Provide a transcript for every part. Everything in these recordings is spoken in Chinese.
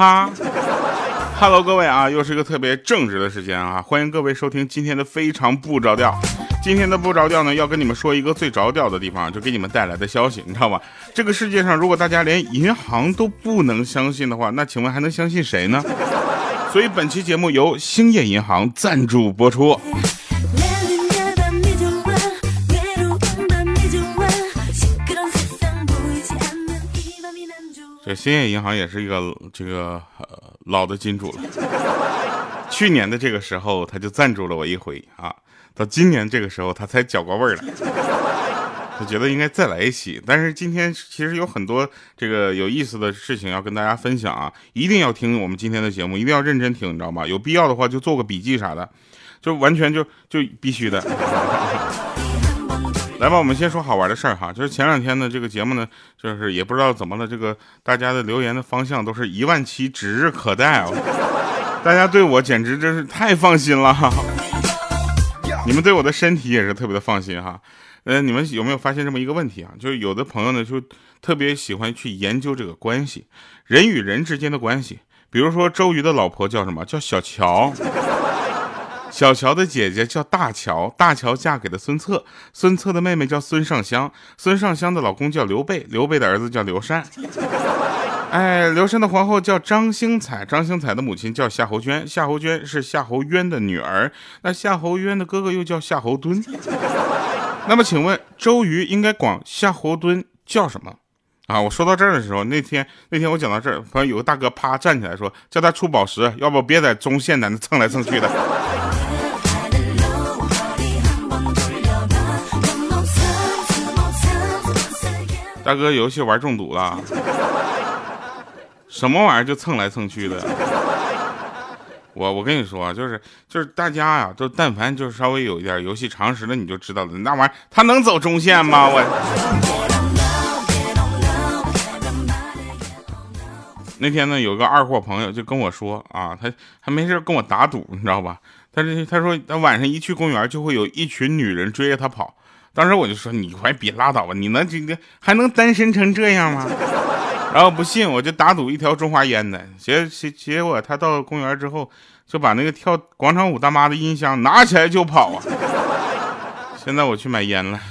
哈，Hello，各位啊，又是一个特别正直的时间啊，欢迎各位收听今天的非常不着调。今天的不着调呢，要跟你们说一个最着调的地方，就给你们带来的消息，你知道吗？这个世界上，如果大家连银行都不能相信的话，那请问还能相信谁呢？所以本期节目由兴业银行赞助播出。这兴业银行也是一个这个老的金主了。去年的这个时候，他就赞助了我一回啊，到今年这个时候，他才搅过味儿来。他觉得应该再来一期，但是今天其实有很多这个有意思的事情要跟大家分享啊，一定要听我们今天的节目，一定要认真听，你知道吗？有必要的话就做个笔记啥的，就完全就就必须的。来吧，我们先说好玩的事儿哈，就是前两天呢，这个节目呢，就是也不知道怎么了，这个大家的留言的方向都是一万七指日可待啊，大家对我简直真是太放心了，你们对我的身体也是特别的放心哈。呃，你们有没有发现这么一个问题啊？就是有的朋友呢，就特别喜欢去研究这个关系，人与人之间的关系，比如说周瑜的老婆叫什么？叫小乔。小乔的姐姐叫大乔，大乔嫁给了孙策，孙策的妹妹叫孙尚香，孙尚香的老公叫刘备，刘备的儿子叫刘禅。哎，刘禅的皇后叫张星彩，张星彩的母亲叫夏侯娟，夏侯娟是夏侯渊的女儿，那夏侯渊的哥哥又叫夏侯惇。那么请问周瑜应该管夏侯惇叫什么？啊，我说到这儿的时候，那天那天我讲到这儿，朋友有个大哥啪站起来说，叫他出宝石，要不别在中线在那蹭来蹭去的。大哥，游戏玩中毒了，什么玩意儿就蹭来蹭去的。我我跟你说，就是就是大家呀，都但凡就是稍微有一点游戏常识的，你就知道了，那玩意儿他能走中线吗？我那天呢，有个二货朋友就跟我说啊，他他没事跟我打赌，你知道吧？他这他说他晚上一去公园，就会有一群女人追着他跑。当时我就说：“你快别拉倒吧，你能今天还能单身成这样吗？” 然后不信，我就打赌一条中华烟的。结结结果他到公园之后，就把那个跳广场舞大妈的音箱拿起来就跑啊！现在我去买烟了。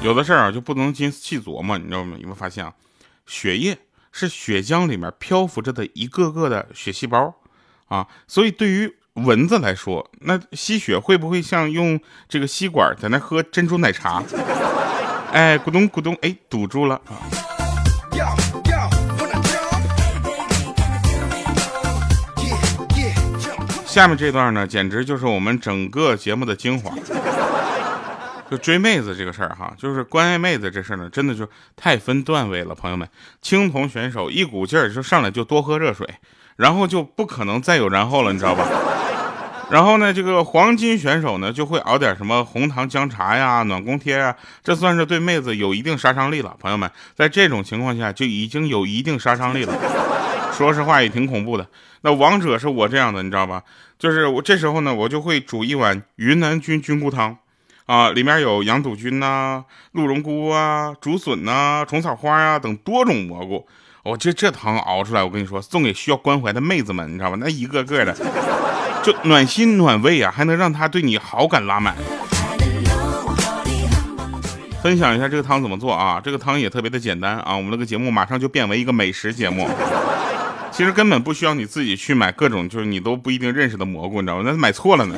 有的事儿啊，就不能经细琢磨，你知道吗？有没有发现啊？血液。是血浆里面漂浮着的一个个的血细胞，啊，所以对于蚊子来说，那吸血会不会像用这个吸管在那喝珍珠奶茶？哎，咕咚咕咚，哎，堵住了啊！下面这段呢，简直就是我们整个节目的精华。就追妹子这个事儿哈，就是关爱妹子这事儿呢，真的就太分段位了，朋友们。青铜选手一股劲儿就上来就多喝热水，然后就不可能再有然后了，你知道吧？然后呢，这个黄金选手呢就会熬点什么红糖姜茶呀、暖宫贴啊，这算是对妹子有一定杀伤力了。朋友们，在这种情况下就已经有一定杀伤力了，说实话也挺恐怖的。那王者是我这样的，你知道吧？就是我这时候呢，我就会煮一碗云南菌菌菇汤。啊，里面有羊肚菌呐、鹿茸菇啊、竹笋呐、虫草花啊等多种蘑菇。我这这汤熬出来，我跟你说，送给需要关怀的妹子们，你知道吧？那一个个的，就暖心暖胃啊，还能让他对你好感拉满。分享一下这个汤怎么做啊？这个汤也特别的简单啊。我们这个节目马上就变为一个美食节目。其实根本不需要你自己去买各种就是你都不一定认识的蘑菇，你知道吗？那买错了呢。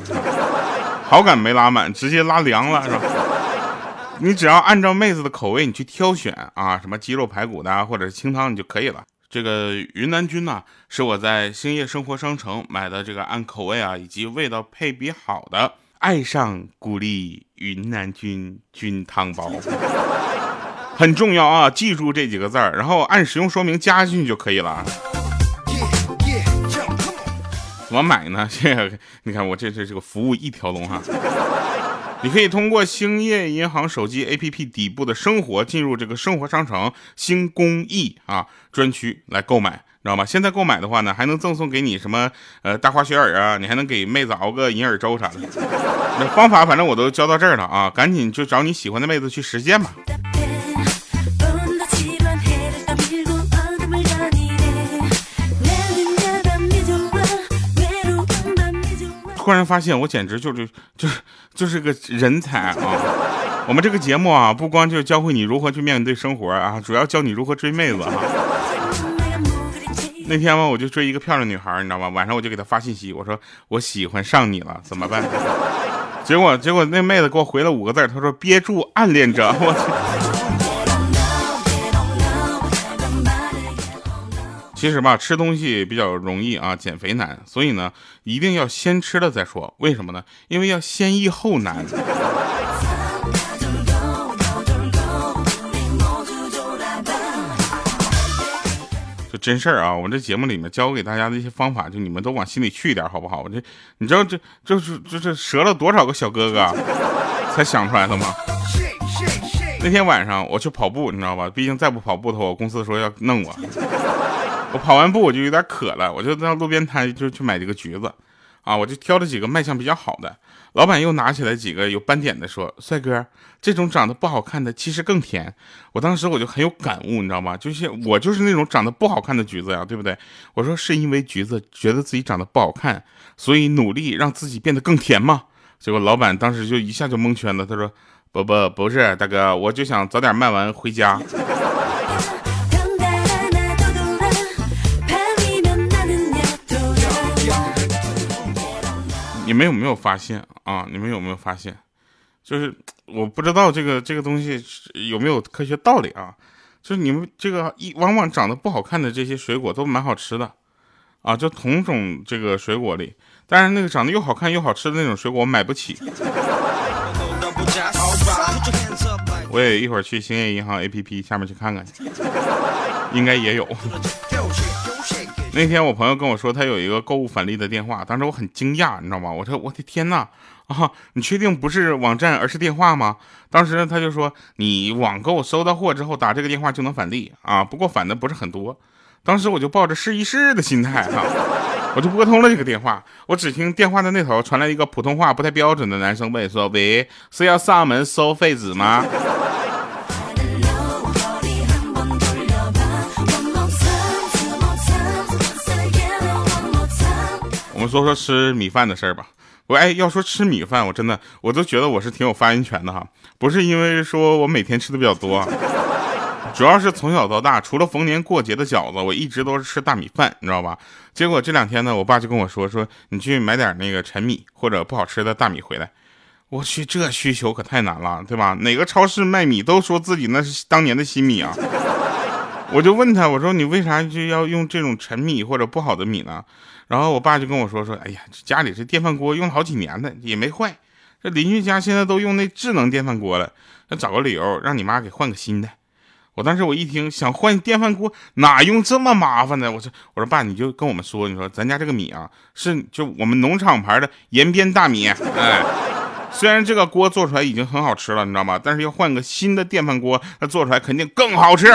好感没拉满，直接拉凉了，是吧？你只要按照妹子的口味，你去挑选啊，什么鸡肉排骨的，或者是清汤，你就可以了。这个云南菌呢，是我在兴业生活商城买的，这个按口味啊以及味道配比好的，爱上鼓励云南菌菌汤包，很重要啊，记住这几个字儿，然后按使用说明加进去就可以了。怎么买呢？这个你看，我这这这个服务一条龙哈。你可以通过兴业银行手机 APP 底部的生活进入这个生活商城新公益啊专区来购买。知道吗？现在购买的话呢，还能赠送给你什么呃大花雪耳啊，你还能给妹子熬个银耳粥啥的。那方法反正我都教到这儿了啊，赶紧就找你喜欢的妹子去实践吧。突然发现我简直就是就是就是个人才啊！我们这个节目啊，不光就教会你如何去面对生活啊，主要教你如何追妹子啊。那天嘛，我就追一个漂亮女孩，你知道吗？晚上我就给她发信息，我说我喜欢上你了，怎么办？结果结果那妹子给我回了五个字，她说憋住，暗恋着我去。其实吧，吃东西比较容易啊，减肥难，所以呢，一定要先吃了再说。为什么呢？因为要先易后难。就真事儿啊！我这节目里面教给大家的一些方法，就你们都往心里去一点，好不好？我这，你知道这就是就是折了多少个小哥哥才想出来的吗？那天晚上我去跑步，你知道吧？毕竟再不跑步的话，我公司说要弄我。我跑完步我就有点渴了，我就到路边摊就去买几个橘子。啊，我就挑了几个卖相比较好的。老板又拿起来几个有斑点的，说：“帅哥，这种长得不好看的其实更甜。”我当时我就很有感悟，你知道吗？就是我就是那种长得不好看的橘子呀，对不对？我说是因为橘子觉得自己长得不好看，所以努力让自己变得更甜吗？结果老板当时就一下就蒙圈了，他说：“不不不是，大哥，我就想早点卖完回家。” 你们有没有发现啊？你们有没有发现？就是我不知道这个这个东西有没有科学道理啊？就是你们这个一往往长得不好看的这些水果都蛮好吃的啊，就同种这个水果里，但是那个长得又好看又好吃的那种水果我买不起。我也一会儿去兴业银行 APP 下面去看看，应该也有。那天我朋友跟我说他有一个购物返利的电话，当时我很惊讶，你知道吗？我说我的天呐，啊，你确定不是网站而是电话吗？当时他就说你网购收到货之后打这个电话就能返利啊，不过返的不是很多。当时我就抱着试一试的心态哈，我就拨通了这个电话，我只听电话的那头传来一个普通话不太标准的男生问说：“喂，是要上门收废纸吗？”我说说吃米饭的事儿吧。我哎，要说吃米饭，我真的我都觉得我是挺有发言权的哈。不是因为说我每天吃的比较多，主要是从小到大，除了逢年过节的饺子，我一直都是吃大米饭，你知道吧？结果这两天呢，我爸就跟我说说，你去买点那个陈米或者不好吃的大米回来。我去，这需求可太难了，对吧？哪个超市卖米都说自己那是当年的新米啊。我就问他，我说你为啥就要用这种陈米或者不好的米呢？然后我爸就跟我说说，哎呀，家里这电饭锅用了好几年了，也没坏。这邻居家现在都用那智能电饭锅了，那找个理由让你妈给换个新的。我当时我一听想换电饭锅，哪用这么麻烦呢？我说我说爸，你就跟我们说，你说咱家这个米啊，是就我们农场牌的延边大米。哎，虽然这个锅做出来已经很好吃了，你知道吗？但是要换个新的电饭锅，那做出来肯定更好吃。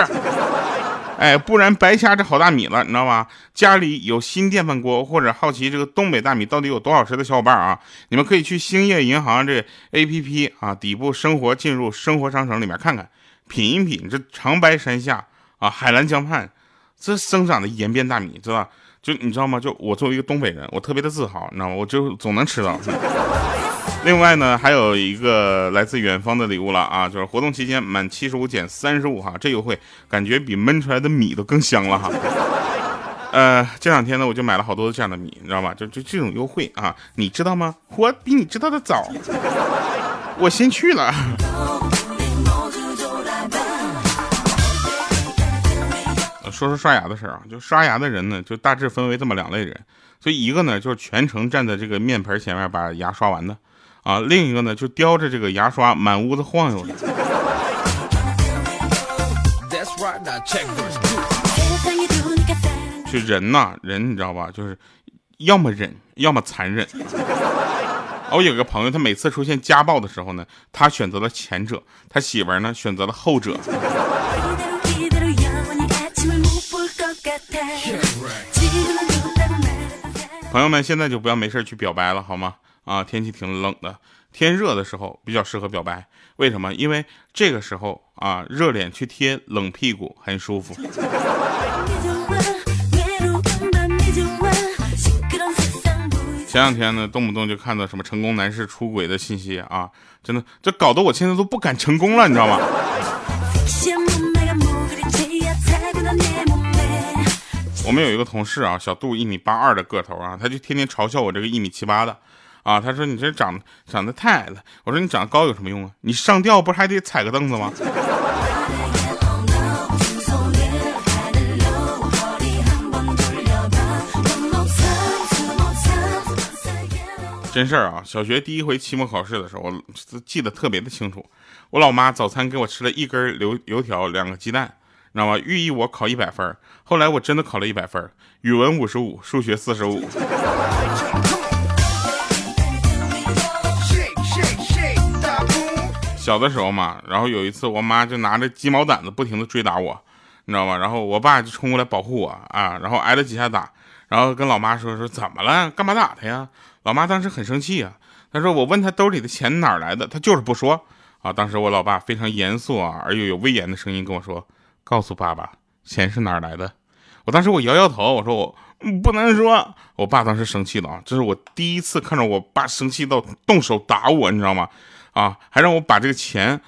哎，不然白瞎这好大米了，你知道吗？家里有新电饭锅，或者好奇这个东北大米到底有多好吃的小伙伴啊，你们可以去兴业银行这 A P P 啊，底部生活进入生活商城里面看看，品一品这长白山下啊，海蓝江畔这生长的延边大米，知道吧？就你知道吗？就我作为一个东北人，我特别的自豪，你知道吗？我就总能吃到。另外呢，还有一个来自远方的礼物了啊，就是活动期间满七十五减三十五哈，这优惠感觉比焖出来的米都更香了哈。呃，这两天呢，我就买了好多这样的米，你知道吧？就就这种优惠啊，你知道吗？我比你知道的早，我先去了。说说刷牙的事儿啊，就刷牙的人呢，就大致分为这么两类人，所以一个呢，就是全程站在这个面盆前面把牙刷完的。啊，另一个呢，就叼着这个牙刷满屋子晃悠的。就人呐，人你知道吧？就是要么忍，要么残忍。我有个朋友，他每次出现家暴的时候呢，他选择了前者，他媳妇儿呢选择了后者。朋友们，现在就不要没事去表白了，好吗？啊，天气挺冷的，天热的时候比较适合表白。为什么？因为这个时候啊，热脸去贴冷屁股很舒服。前两天呢，动不动就看到什么成功男士出轨的信息啊，真的，这搞得我现在都不敢成功了，你知道吗？我们有一个同事啊，小杜一米八二的个头啊，他就天天嘲笑我这个一米七八的，啊，他说你这长长得太矮了。我说你长得高有什么用啊？你上吊不还得踩个凳子吗？真事儿啊！小学第一回期末考试的时候，我记得特别的清楚。我老妈早餐给我吃了一根油油条，两个鸡蛋。你知道吗？寓意我考一百分后来我真的考了一百分语文五十五，数学四十五。小的时候嘛，然后有一次我妈就拿着鸡毛掸子不停的追打我，你知道吗？然后我爸就冲过来保护我啊，然后挨了几下打，然后跟老妈说说怎么了？干嘛打他呀？老妈当时很生气啊，她说我问他兜里的钱哪来的，他就是不说啊。当时我老爸非常严肃啊而又有威严的声音跟我说。告诉爸爸，钱是哪儿来的？我当时我摇摇头，我说我不能说。我爸当时生气了啊，这是我第一次看着我爸生气到动手打我，你知道吗？啊，还让我把这个钱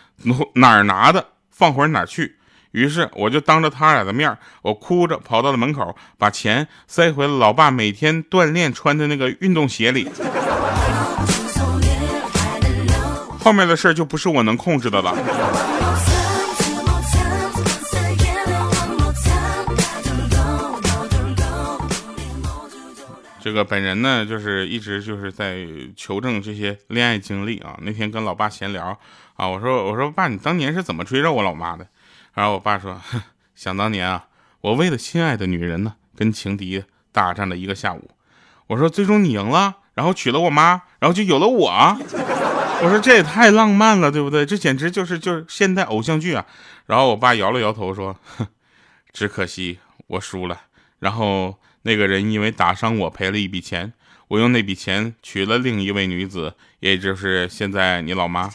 哪儿拿的放回哪儿去。于是我就当着他俩的面，我哭着跑到了门口，把钱塞回了老爸每天锻炼穿的那个运动鞋里。后面的事就不是我能控制的了。这个本人呢，就是一直就是在求证这些恋爱经历啊。那天跟老爸闲聊啊，我说我说爸，你当年是怎么追着我老妈的？然后我爸说，想当年啊，我为了心爱的女人呢，跟情敌大战了一个下午。我说最终你赢了，然后娶了我妈，然后就有了我。我说这也太浪漫了，对不对？这简直就是就是现代偶像剧啊。然后我爸摇了摇头说，只可惜我输了。然后。那个人因为打伤我赔了一笔钱，我用那笔钱娶了另一位女子，也就是现在你老妈。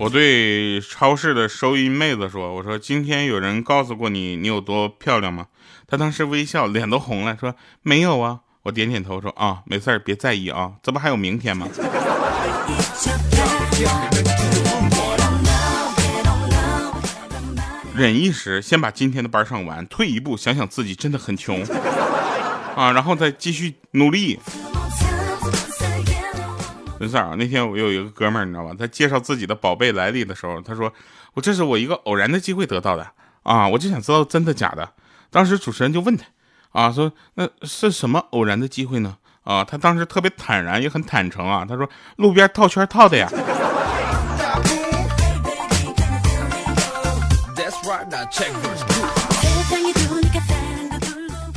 我对超市的收银妹子说：“我说今天有人告诉过你你有多漂亮吗？”她当时微笑，脸都红了，说：“没有啊。”我点点头说：“啊，没事儿，别在意啊，这不还有明天吗？”忍一时，先把今天的班上完。退一步，想想自己真的很穷啊，然后再继续努力。没事啊，那天我有一个哥们儿，你知道吧？他介绍自己的宝贝来历的时候，他说：“我这是我一个偶然的机会得到的啊，我就想知道真的假的。”当时主持人就问他啊，说：“那是什么偶然的机会呢？”啊，他当时特别坦然，也很坦诚啊，他说：“路边套圈套的呀。”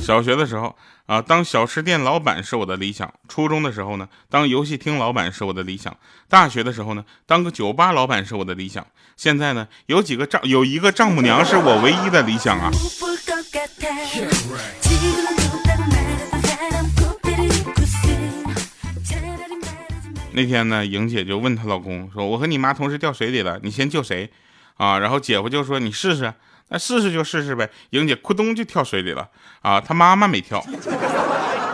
小学的时候啊，当小吃店老板是我的理想；初中的时候呢，当游戏厅老板是我的理想；大学的时候呢，当个酒吧老板是我的理想。现在呢，有几个丈有一个丈母娘是我唯一的理想啊。那天呢，莹姐就问她老公说：“我和你妈同时掉水里了，你先救谁？”啊，然后姐夫就说：“你试试。”那试试就试试呗。莹姐咕咚就跳水里了啊，她妈妈没跳。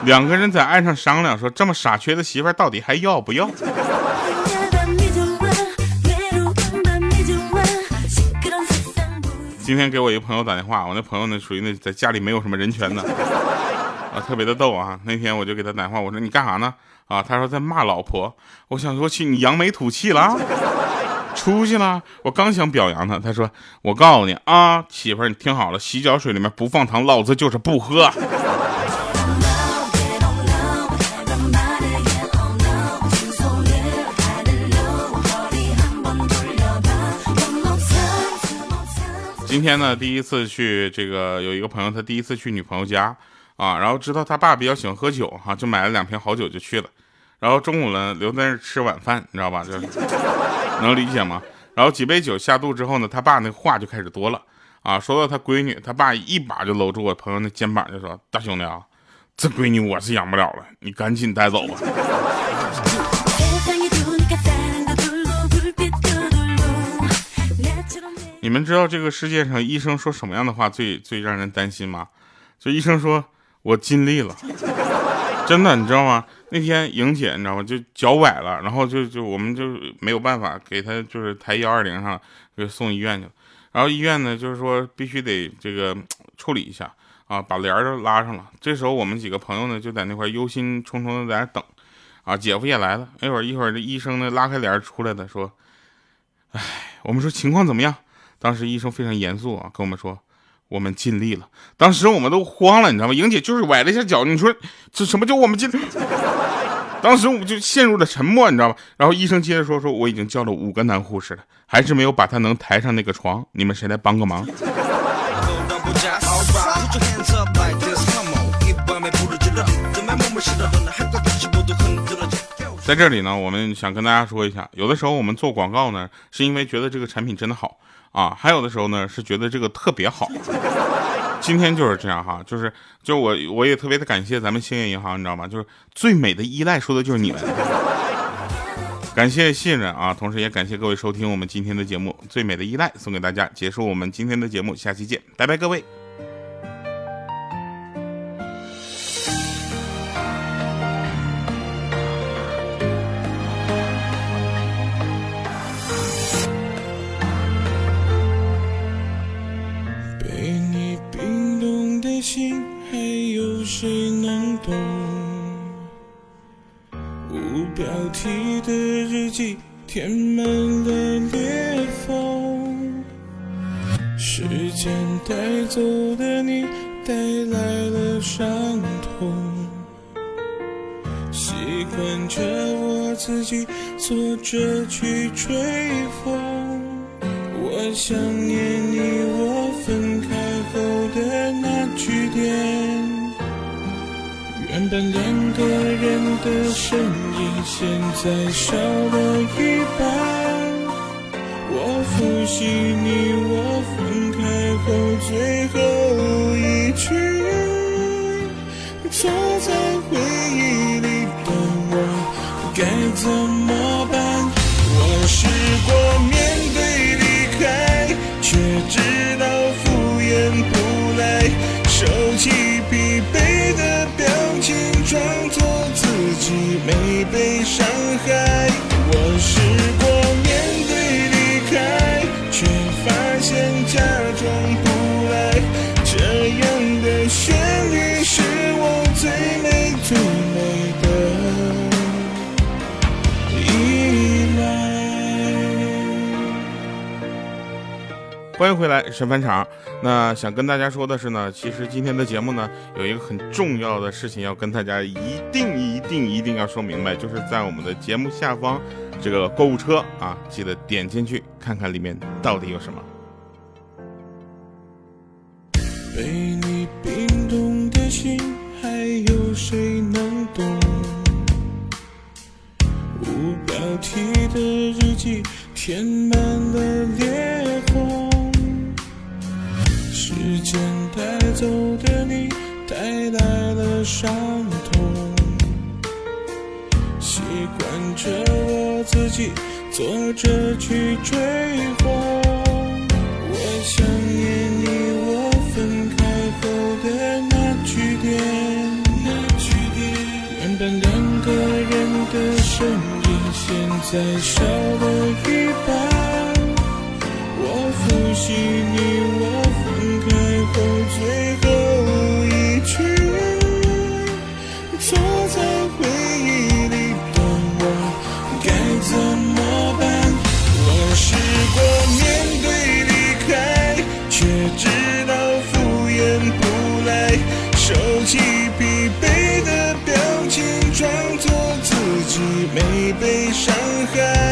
两个人在岸上商量说：“这么傻缺的媳妇到底还要不要？”今天给我一个朋友打电话，我那朋友呢属于那在家里没有什么人权的啊，特别的逗啊。那天我就给他打电话，我说：“你干啥呢？”啊，他说在骂老婆。我想说去你扬眉吐气了。出息了！我刚想表扬他，他说：“我告诉你啊，媳妇儿，你听好了，洗脚水里面不放糖，老子就是不喝。”今天呢，第一次去这个有一个朋友，他第一次去女朋友家啊，然后知道他爸比较喜欢喝酒哈，就买了两瓶好酒就去了。然后中午呢留在那儿吃晚饭，你知道吧？就能理解吗？然后几杯酒下肚之后呢，他爸那话就开始多了啊。说到他闺女，他爸一把就搂住我朋友那肩膀，就说：“大兄弟啊，这闺女我是养不了了，你赶紧带走吧。”你们知道这个世界上医生说什么样的话最最让人担心吗？就医生说：“我尽力了。”真的，你知道吗？那天莹姐你知道吗？就脚崴了，然后就就我们就没有办法给她就是抬幺二零上给送医院去了。然后医院呢就是说必须得这个处理一下啊，把帘儿都拉上了。这时候我们几个朋友呢就在那块忧心忡忡的在那等啊。姐夫也来了，一会儿一会儿这医生呢拉开帘儿出来的说：“哎，我们说情况怎么样？”当时医生非常严肃啊，跟我们说。我们尽力了，当时我们都慌了，你知道吗？莹姐就是崴了一下脚，你说这什么叫我们尽力？当时我们就陷入了沉默，你知道吗？然后医生接着说：“说我已经叫了五个男护士了，还是没有把他能抬上那个床，你们谁来帮个忙？”在这里呢，我们想跟大家说一下，有的时候我们做广告呢，是因为觉得这个产品真的好。啊，还有的时候呢是觉得这个特别好，今天就是这样哈，就是就我我也特别的感谢咱们兴业银行，你知道吗？就是最美的依赖说的就是你们，感谢信任啊，同时也感谢各位收听我们今天的节目，最美的依赖送给大家，结束我们今天的节目，下期见，拜拜各位。你的日记填满了裂缝，时间带走的你，带来了伤痛。习惯着我自己坐着去吹风，我想念你，我分开后的那句点。原本两个人的身影，现在少了一半。我复习你我分开后最后一句，坐在回忆里的我该怎么办？我试过面对离开，却知道敷衍不来，收起欢迎回来，神返场。那想跟大家说的是呢，其实今天的节目呢，有一个很重要的事情要跟大家一定一定一定要说明白，就是在我们的节目下方这个购物车啊，记得点进去看看里面到底有什么。被你冰冻的心，还有谁能懂？无标题的日记，填满了裂走的你，带来了伤痛。习惯着我自己，坐着去追风。我想念你，我分开后的那句点。原本两个人的身影，现在少了一半。我复习你我。最后一句，坐在回忆里的我该怎么办？我试过面对离开，却知道敷衍不来。收起疲惫的表情，装作自己没被伤害。